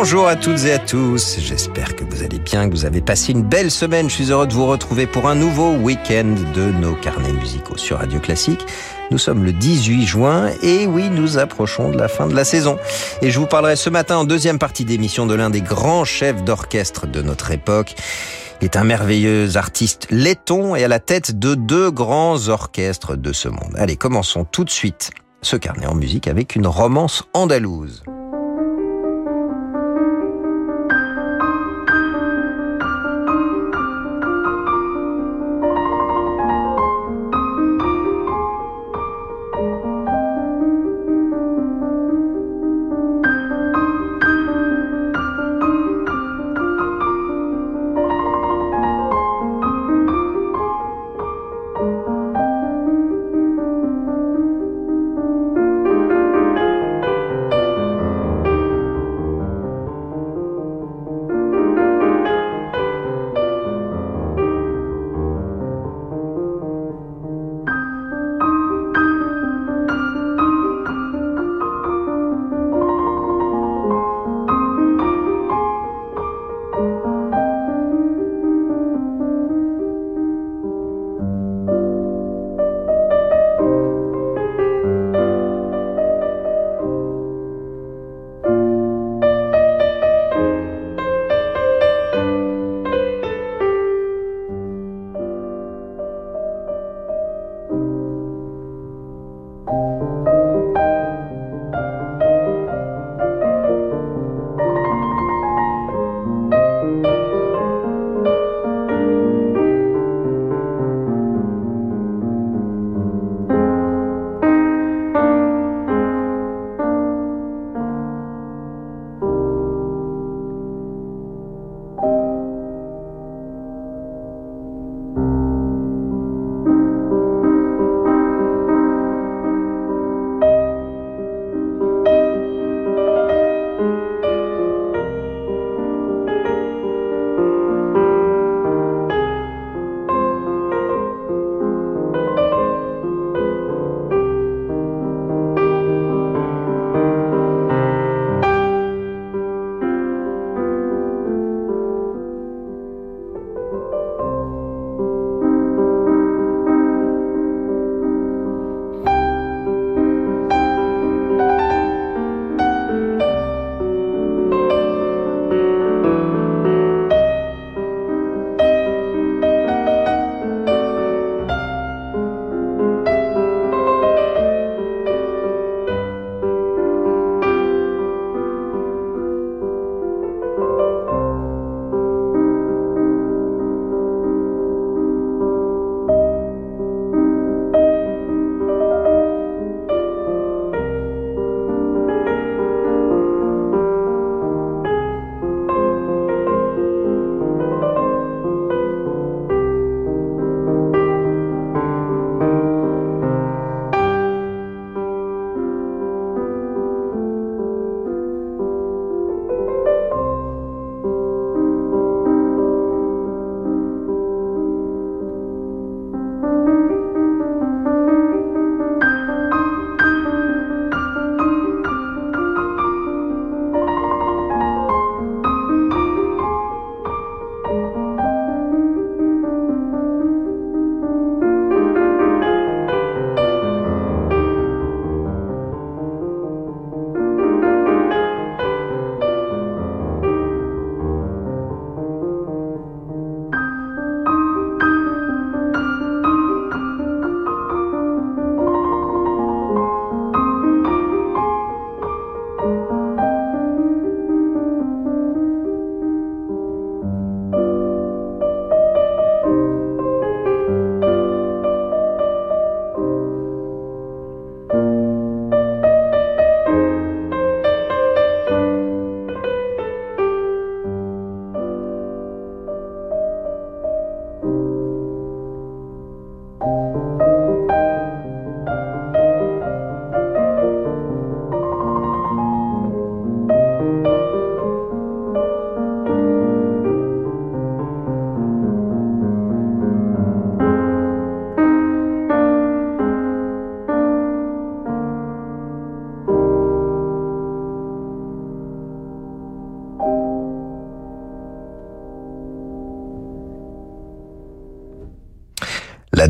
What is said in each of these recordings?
Bonjour à toutes et à tous, j'espère que vous allez bien, que vous avez passé une belle semaine. Je suis heureux de vous retrouver pour un nouveau week-end de nos carnets musicaux sur Radio Classique. Nous sommes le 18 juin et oui, nous approchons de la fin de la saison. Et je vous parlerai ce matin en deuxième partie d'émission de l'un des grands chefs d'orchestre de notre époque. Il est un merveilleux artiste laiton et à la tête de deux grands orchestres de ce monde. Allez, commençons tout de suite ce carnet en musique avec une romance andalouse.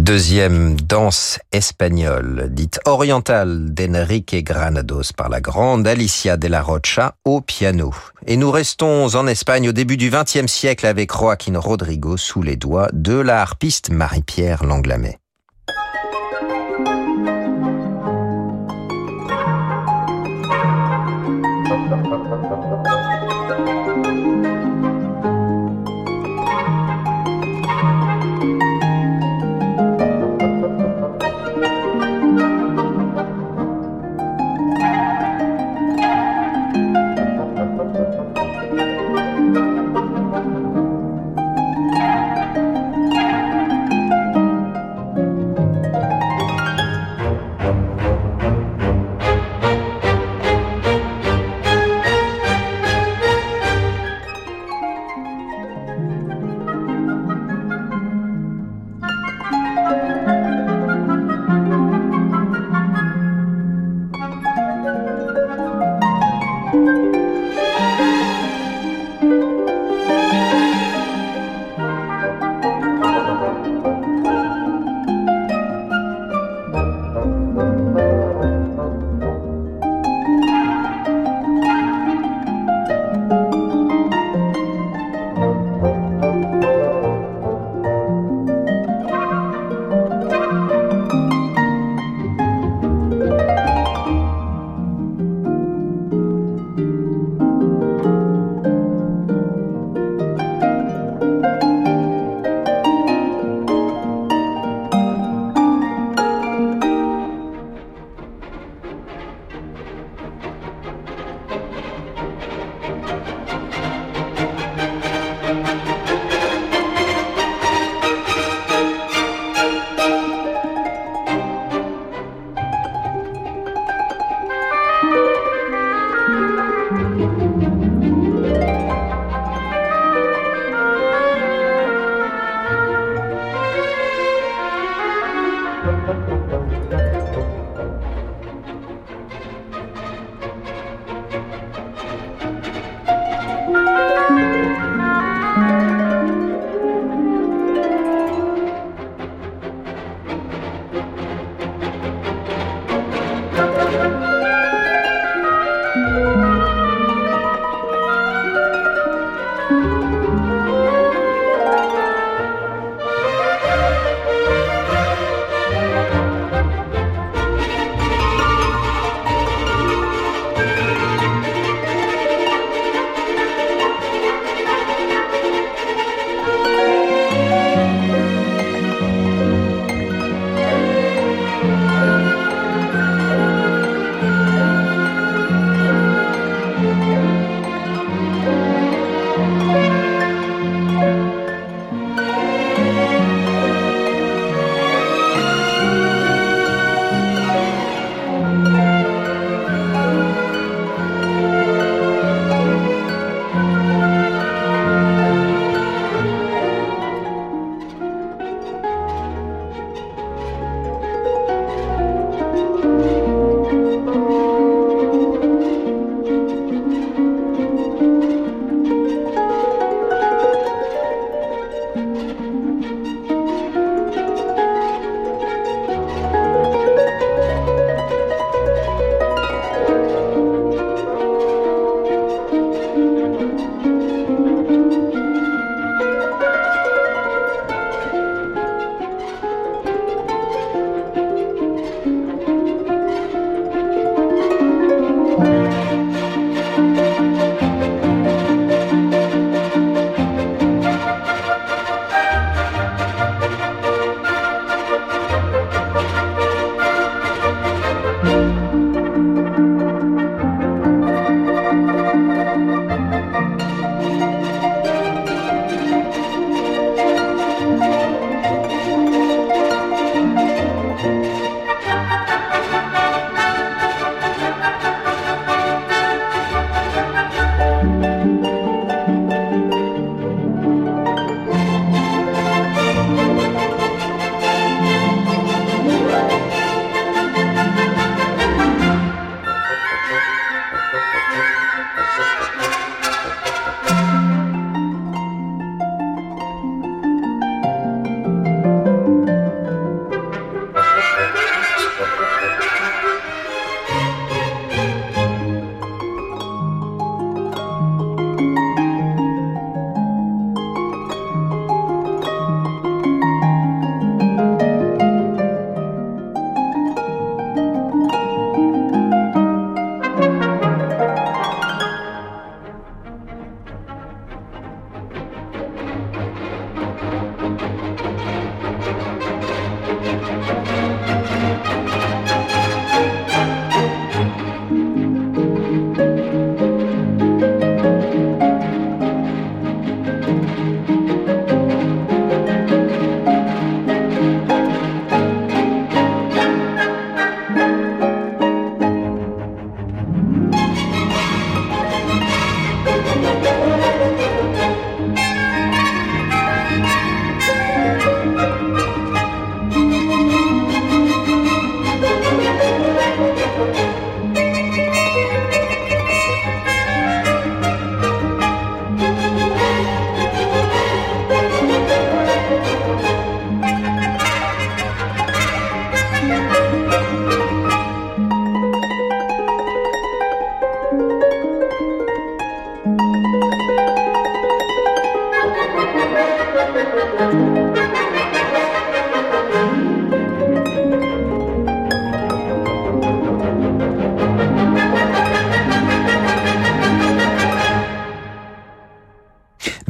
Deuxième danse espagnole, dite orientale d'Enrique Granados par la grande Alicia de la Rocha au piano. Et nous restons en Espagne au début du XXe siècle avec Joaquin Rodrigo sous les doigts de la harpiste Marie-Pierre Langlamet.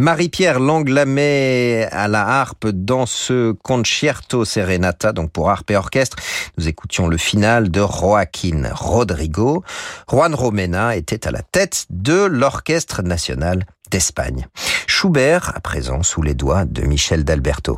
Marie-Pierre Langlamet à la harpe dans ce concerto serenata, donc pour harpe et orchestre. Nous écoutions le final de Joaquín Rodrigo. Juan Romena était à la tête de l'Orchestre national d'Espagne. Schubert, à présent, sous les doigts de Michel d'Alberto.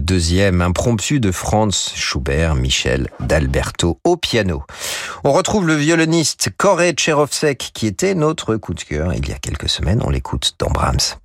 Deuxième impromptu de Franz Schubert, Michel d'Alberto au piano. On retrouve le violoniste Koré Tcherovsek qui était notre coup de cœur il y a quelques semaines. On l'écoute dans Brahms.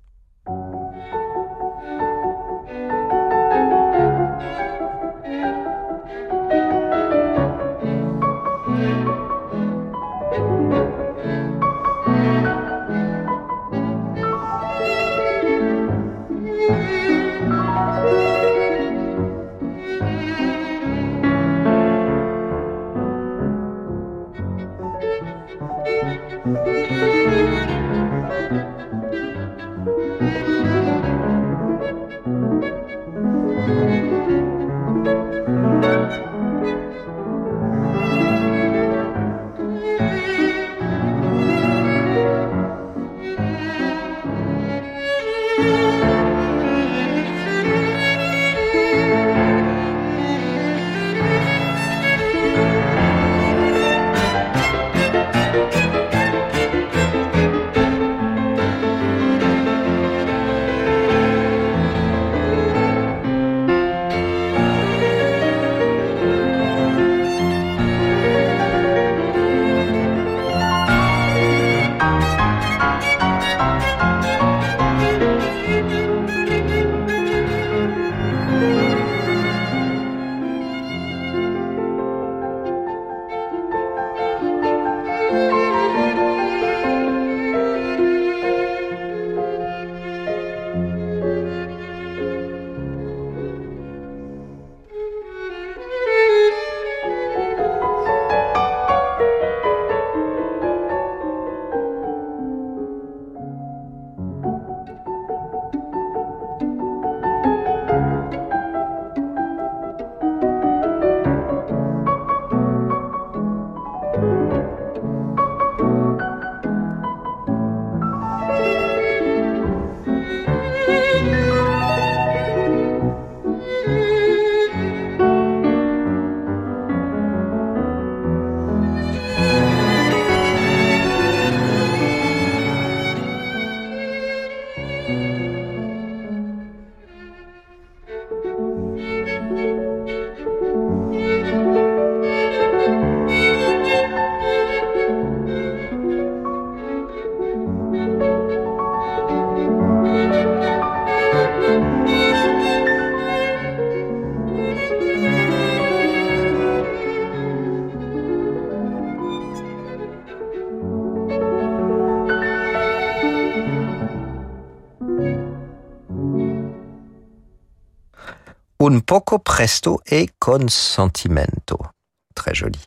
Presto e con sentimento. Très joli.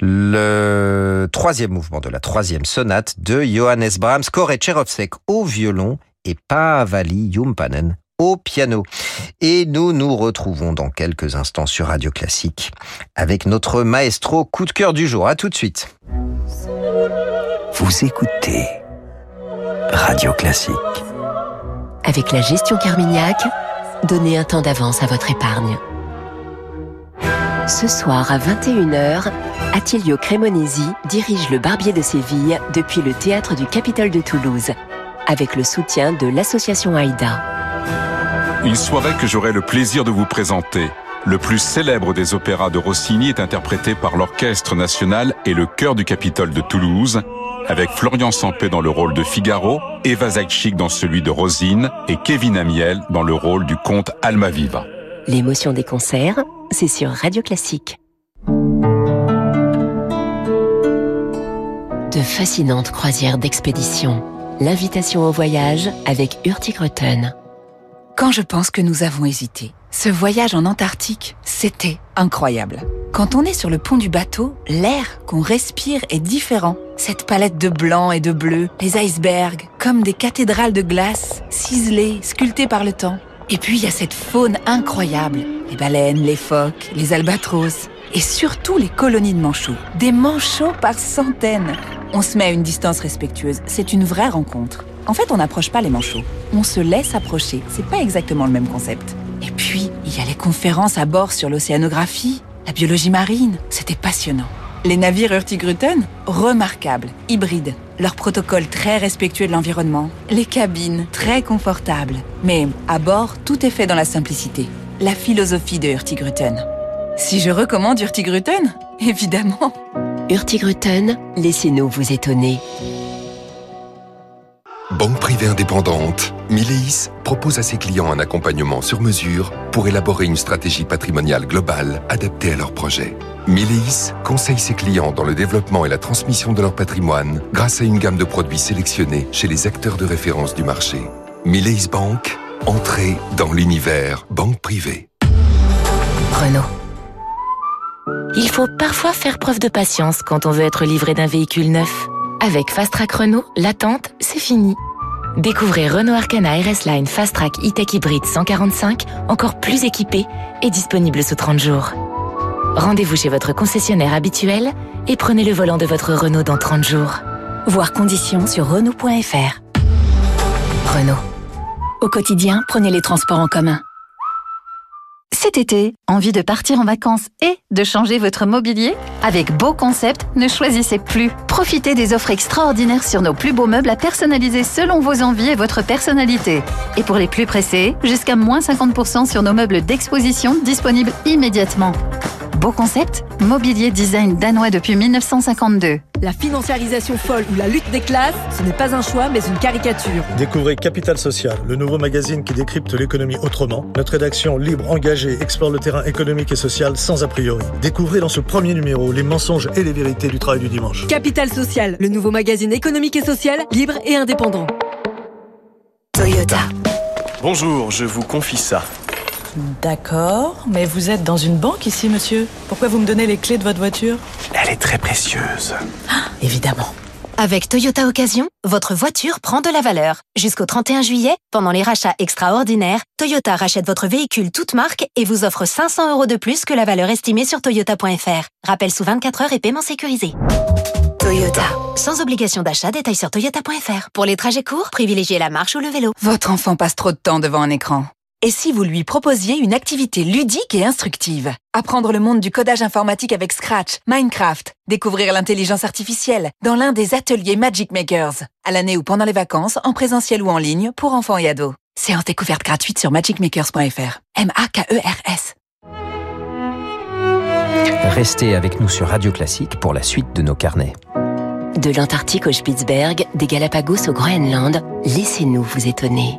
Le troisième mouvement de la troisième sonate de Johannes Brahms, Korechevsek au violon et Paavali Jumpanen au piano. Et nous nous retrouvons dans quelques instants sur Radio Classique avec notre maestro coup de cœur du jour. À tout de suite. Vous écoutez Radio Classique. Avec la gestion Carmignac, donnez un temps d'avance à votre épargne. Ce soir à 21h, Attilio Cremonesi dirige le Barbier de Séville depuis le théâtre du Capitole de Toulouse, avec le soutien de l'association AIDA. Une soirée que j'aurai le plaisir de vous présenter. Le plus célèbre des opéras de Rossini est interprété par l'Orchestre national et le chœur du Capitole de Toulouse, avec Florian Sampé dans le rôle de Figaro, Eva Zaitchik dans celui de Rosine et Kevin Amiel dans le rôle du comte Almaviva. L'émotion des concerts, c'est sur Radio Classique. De fascinantes croisières d'expédition. L'invitation au voyage avec Hurtigruten. Quand je pense que nous avons hésité, ce voyage en Antarctique, c'était incroyable. Quand on est sur le pont du bateau, l'air qu'on respire est différent. Cette palette de blanc et de bleu, les icebergs, comme des cathédrales de glace, ciselées, sculptées par le temps. Et puis il y a cette faune incroyable, les baleines, les phoques, les albatros, et surtout les colonies de manchots. Des manchots par centaines. On se met à une distance respectueuse, c'est une vraie rencontre. En fait, on n'approche pas les manchots, on se laisse approcher. C'est pas exactement le même concept. Et puis, il y a les conférences à bord sur l'océanographie, la biologie marine, c'était passionnant. Les navires Hurtigruten, remarquables, hybrides. Leur protocole très respectueux de l'environnement. Les cabines, très confortables. Mais à bord, tout est fait dans la simplicité. la philosophie de Hurtigruten. Si je recommande Hurtigruten Évidemment. Hurtigruten, laissez-nous vous étonner. Banque privée indépendante, Mileis propose à ses clients un accompagnement sur mesure pour élaborer une stratégie patrimoniale globale adaptée à leurs projets. Mileis conseille ses clients dans le développement et la transmission de leur patrimoine grâce à une gamme de produits sélectionnés chez les acteurs de référence du marché. Mileis Bank, entrée dans l'univers banque privée. Renault. Il faut parfois faire preuve de patience quand on veut être livré d'un véhicule neuf. Avec Fast Track Renault, l'attente, c'est fini. Découvrez Renault Arcana RS Line Fast Track E-Tech Hybrid 145, encore plus équipé et disponible sous 30 jours. Rendez-vous chez votre concessionnaire habituel et prenez le volant de votre Renault dans 30 jours. Voir conditions sur Renault.fr. Renault. Au quotidien, prenez les transports en commun. Cet été, envie de partir en vacances et de changer votre mobilier? Avec Beau Concept, ne choisissez plus. Profitez des offres extraordinaires sur nos plus beaux meubles à personnaliser selon vos envies et votre personnalité. Et pour les plus pressés, jusqu'à moins 50% sur nos meubles d'exposition disponibles immédiatement. Beau Concept, mobilier design danois depuis 1952. La financiarisation folle ou la lutte des classes, ce n'est pas un choix mais une caricature. Découvrez Capital Social, le nouveau magazine qui décrypte l'économie autrement. Notre rédaction libre, engagée, explore le terrain économique et social sans a priori. Découvrez dans ce premier numéro les mensonges et les vérités du travail du dimanche. Capital Social, le nouveau magazine économique et social, libre et indépendant. Toyota. Bonjour, je vous confie ça. D'accord, mais vous êtes dans une banque ici, monsieur. Pourquoi vous me donnez les clés de votre voiture Elle est très précieuse. Ah, évidemment. Avec Toyota Occasion, votre voiture prend de la valeur. Jusqu'au 31 juillet, pendant les rachats extraordinaires, Toyota rachète votre véhicule toute marque et vous offre 500 euros de plus que la valeur estimée sur toyota.fr. Rappel sous 24 heures et paiement sécurisé. Toyota. Sans obligation d'achat, détail sur toyota.fr. Pour les trajets courts, privilégiez la marche ou le vélo. Votre enfant passe trop de temps devant un écran. Et si vous lui proposiez une activité ludique et instructive Apprendre le monde du codage informatique avec Scratch, Minecraft, découvrir l'intelligence artificielle dans l'un des ateliers Magic Makers, à l'année ou pendant les vacances, en présentiel ou en ligne, pour enfants et ados. Séance découverte gratuite sur magicmakers.fr. M-A-K-E-R-S. Restez avec nous sur Radio Classique pour la suite de nos carnets. De l'Antarctique au Spitzberg, des Galapagos au Groenland, laissez-nous vous étonner.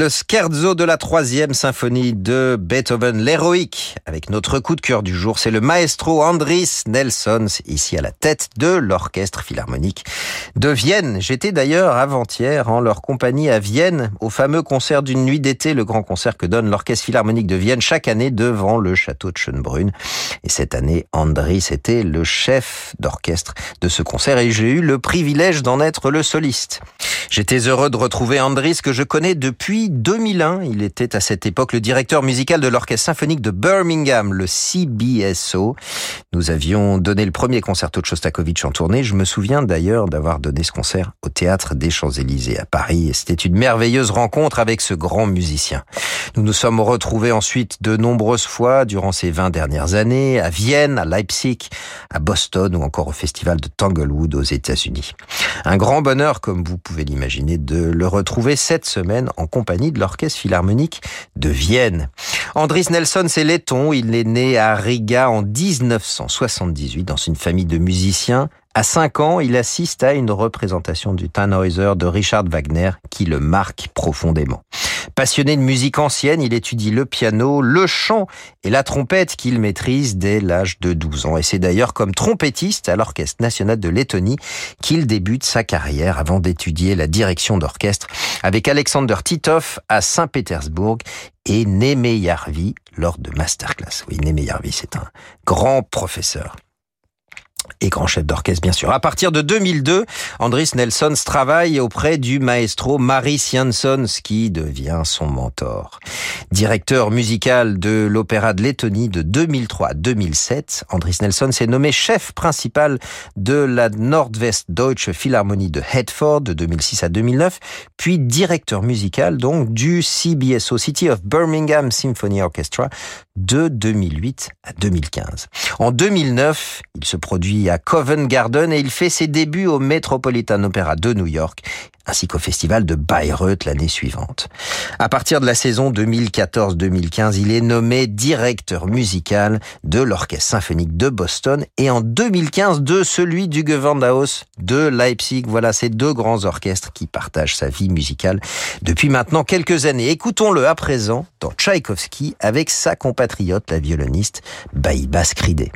Le scherzo de la troisième symphonie de Beethoven, l'héroïque, avec notre coup de cœur du jour, c'est le maestro Andris Nelsons, ici à la tête de l'orchestre philharmonique de Vienne. J'étais d'ailleurs avant-hier en leur compagnie à Vienne, au fameux concert d'une nuit d'été, le grand concert que donne l'orchestre philharmonique de Vienne chaque année devant le château de Schönbrunn. Et cette année, Andris était le chef d'orchestre de ce concert et j'ai eu le privilège d'en être le soliste. J'étais heureux de retrouver Andris que je connais depuis 2001. Il était à cette époque le directeur musical de l'orchestre symphonique de Birmingham, le CBSO. Nous avions donné le premier concerto de Shostakovich en tournée. Je me souviens d'ailleurs d'avoir donné ce concert au théâtre des Champs-Élysées à Paris. C'était une merveilleuse rencontre avec ce grand musicien. Nous nous sommes retrouvés ensuite de nombreuses fois durant ces 20 dernières années à Vienne, à Leipzig, à Boston ou encore au festival de Tanglewood aux États-Unis. Un grand bonheur, comme vous pouvez l'imaginer, de le retrouver cette semaine en compagnie de l'Orchestre Philharmonique de Vienne. Andris Nelson, c'est letton. Il est né à Riga en 1978 dans une famille de musiciens à 5 ans, il assiste à une représentation du Tannhäuser de Richard Wagner qui le marque profondément. Passionné de musique ancienne, il étudie le piano, le chant et la trompette qu'il maîtrise dès l'âge de 12 ans. Et c'est d'ailleurs comme trompettiste à l'Orchestre national de Lettonie qu'il débute sa carrière avant d'étudier la direction d'orchestre avec Alexander Titov à Saint-Pétersbourg et Némé Yarvi lors de masterclass. Oui, Némé Yarvi, c'est un grand professeur. Et grand chef d'orchestre bien sûr. À partir de 2002, Andris Nelsons travaille auprès du maestro Maris Jansons qui devient son mentor. Directeur musical de l'Opéra de Lettonie de 2003 à 2007, Andris Nelsons est nommé chef principal de la Nordwest Deutsche Philharmonie de Hedford de 2006 à 2009, puis directeur musical donc du CBSO City of Birmingham Symphony Orchestra de 2008 à 2015. En 2009, il se produit à Covent Garden et il fait ses débuts au Metropolitan Opera de New York ainsi qu'au festival de Bayreuth l'année suivante. À partir de la saison 2014-2015, il est nommé directeur musical de l'Orchestre symphonique de Boston et en 2015 de celui du Gewandhaus de Leipzig. Voilà ces deux grands orchestres qui partagent sa vie musicale depuis maintenant quelques années. Écoutons-le à présent dans Tchaïkovski avec sa compatriote, la violoniste Baïba Skridé.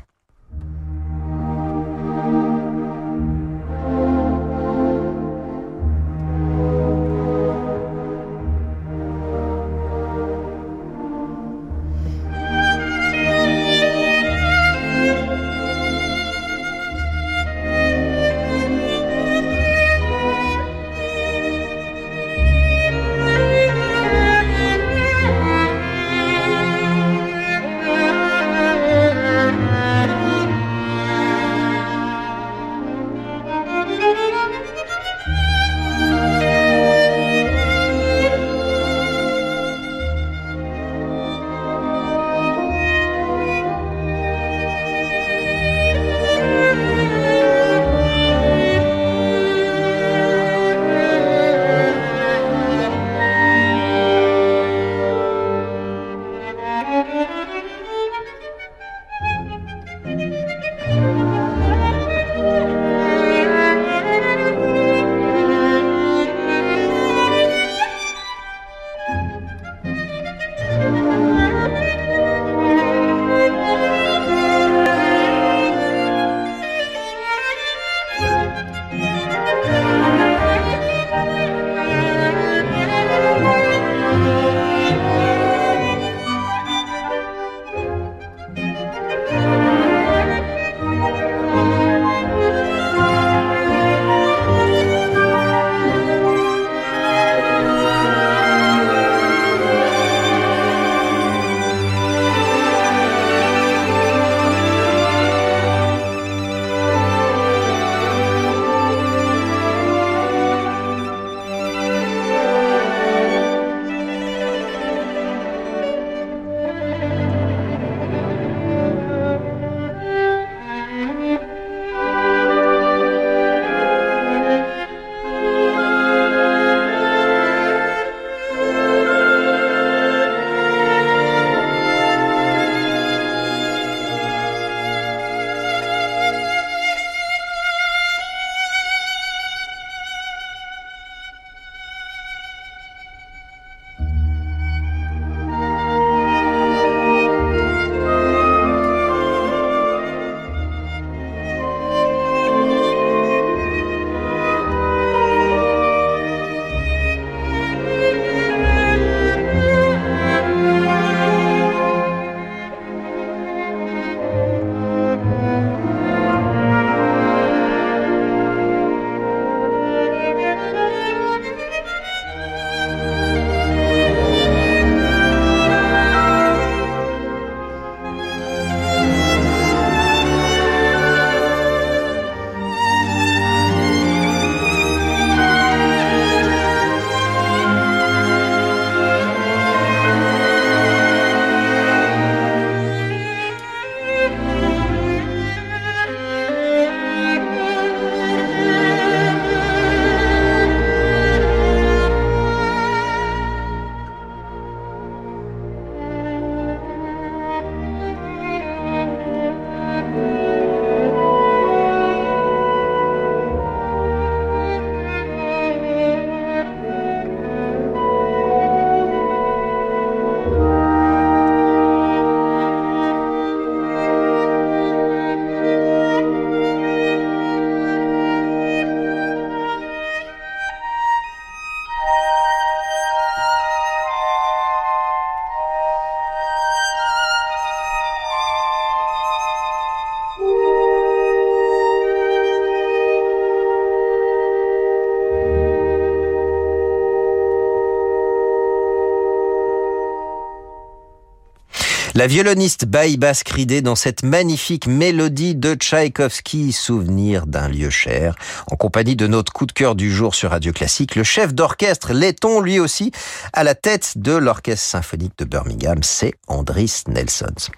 La violoniste Baïba Skridé dans cette magnifique mélodie de Tchaïkovski, souvenir d'un lieu cher, en compagnie de notre coup de cœur du jour sur Radio Classique, le chef d'orchestre letton lui aussi, à la tête de l'orchestre symphonique de Birmingham, c'est Andris Nelsons.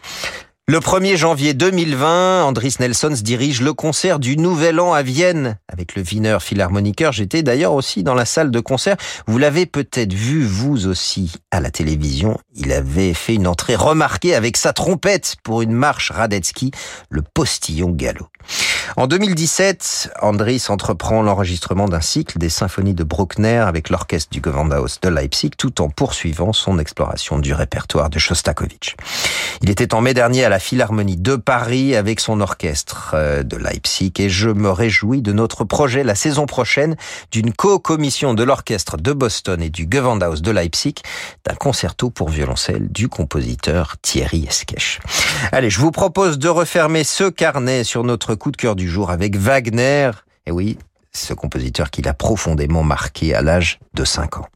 Le 1er janvier 2020, Andris Nelsons dirige le concert du Nouvel An à Vienne avec le Wiener Philharmoniker. J'étais d'ailleurs aussi dans la salle de concert. Vous l'avez peut-être vu vous aussi à la télévision. Il avait fait une entrée remarquée avec sa trompette pour une marche Radetzky, le postillon galop. En 2017, Andris entreprend l'enregistrement d'un cycle des symphonies de Bruckner avec l'orchestre du Gewandhaus de Leipzig tout en poursuivant son exploration du répertoire de Shostakovich. Il était en mai dernier à la Philharmonie de Paris avec son orchestre euh, de Leipzig et je me réjouis de notre projet la saison prochaine d'une co-commission de l'orchestre de Boston et du Gewandhaus de Leipzig d'un concerto pour violoncelle du compositeur Thierry Esquèche. Allez, je vous propose de refermer ce carnet sur notre coup de cœur du jour avec Wagner. Et oui, ce compositeur qui l'a profondément marqué à l'âge de 5 ans.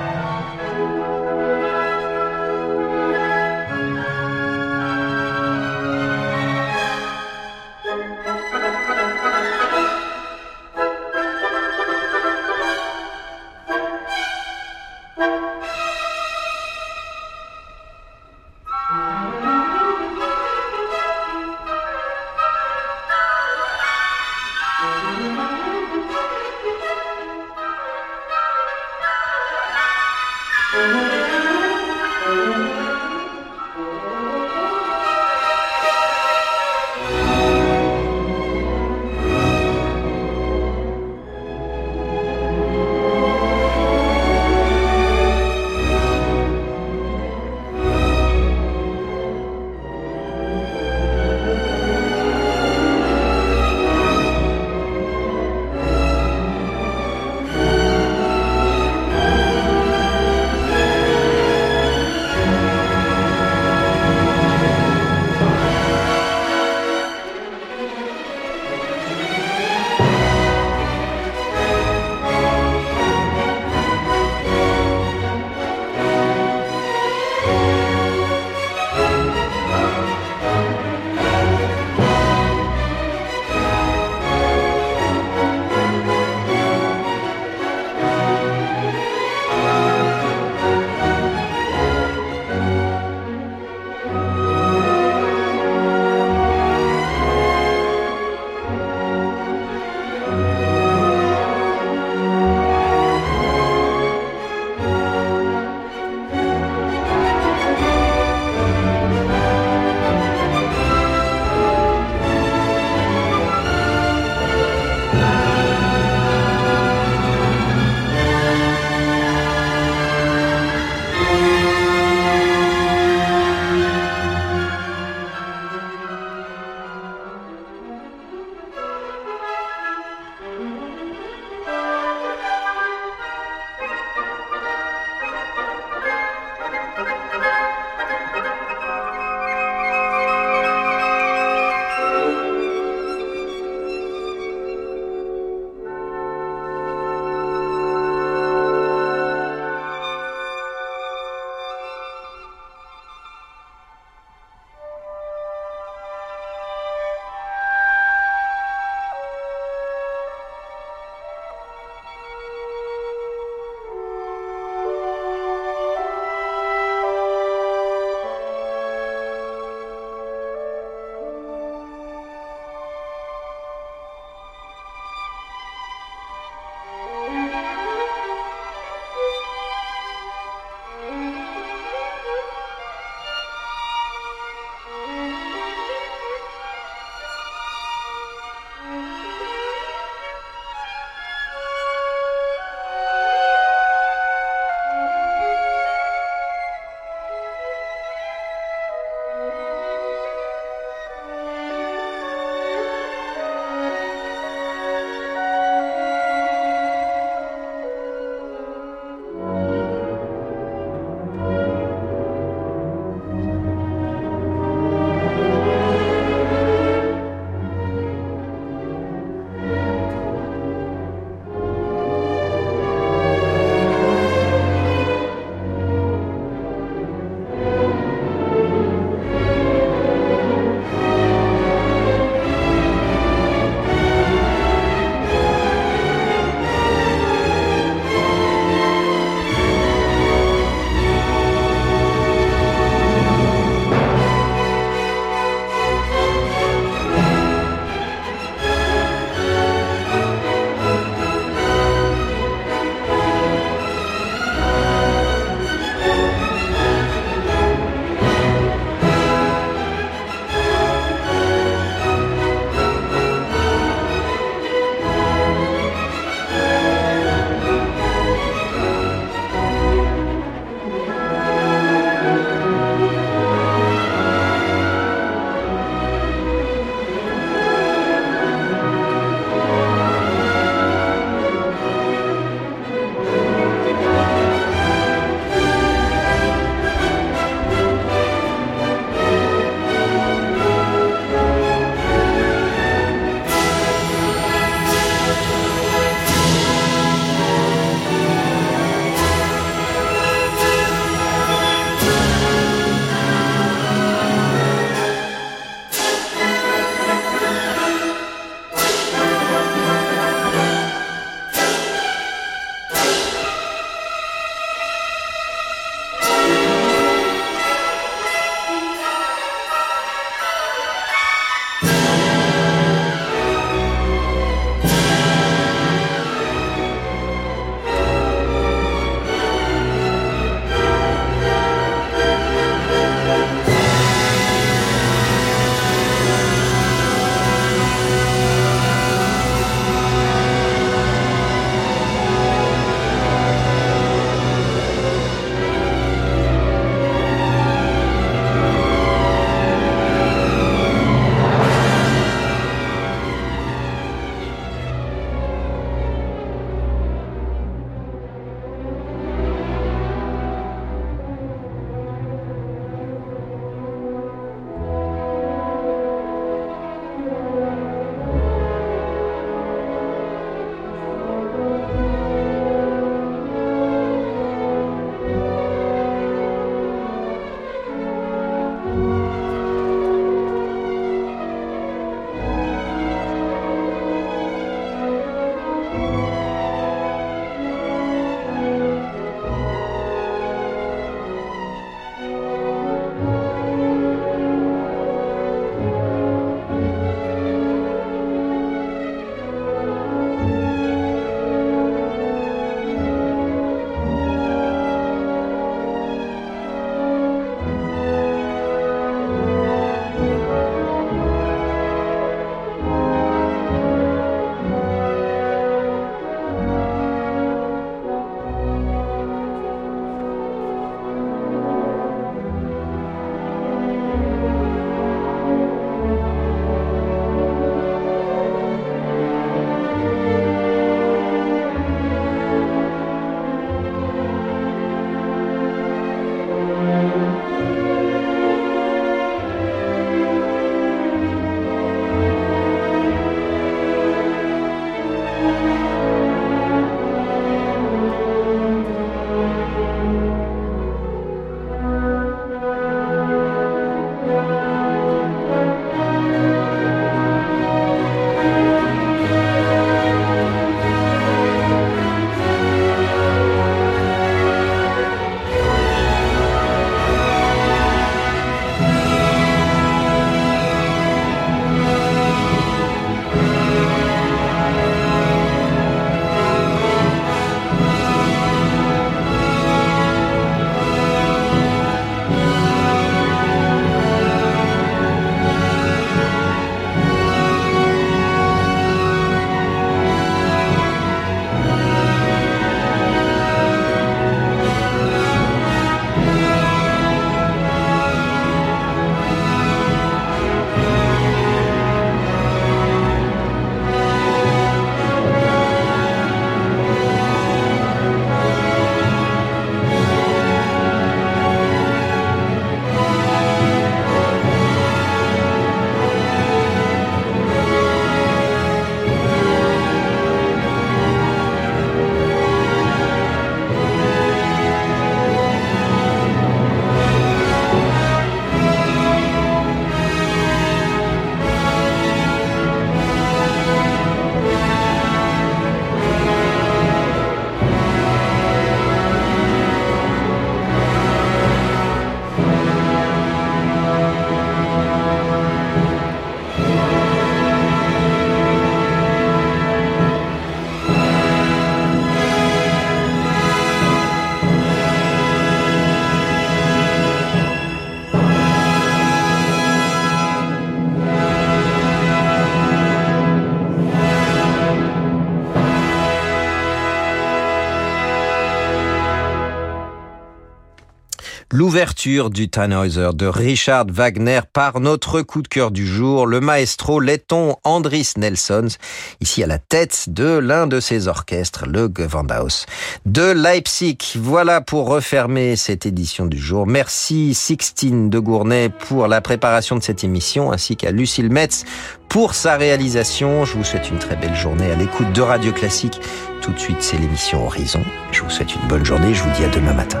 L'ouverture du Tannhäuser de Richard Wagner par notre coup de cœur du jour, le maestro letton Andris Nelsons, ici à la tête de l'un de ses orchestres, le Gewandhaus de Leipzig. Voilà pour refermer cette édition du jour. Merci Sixtine de Gournay pour la préparation de cette émission, ainsi qu'à Lucille Metz pour sa réalisation. Je vous souhaite une très belle journée à l'écoute de Radio Classique. Tout de suite, c'est l'émission Horizon. Je vous souhaite une bonne journée. Je vous dis à demain matin.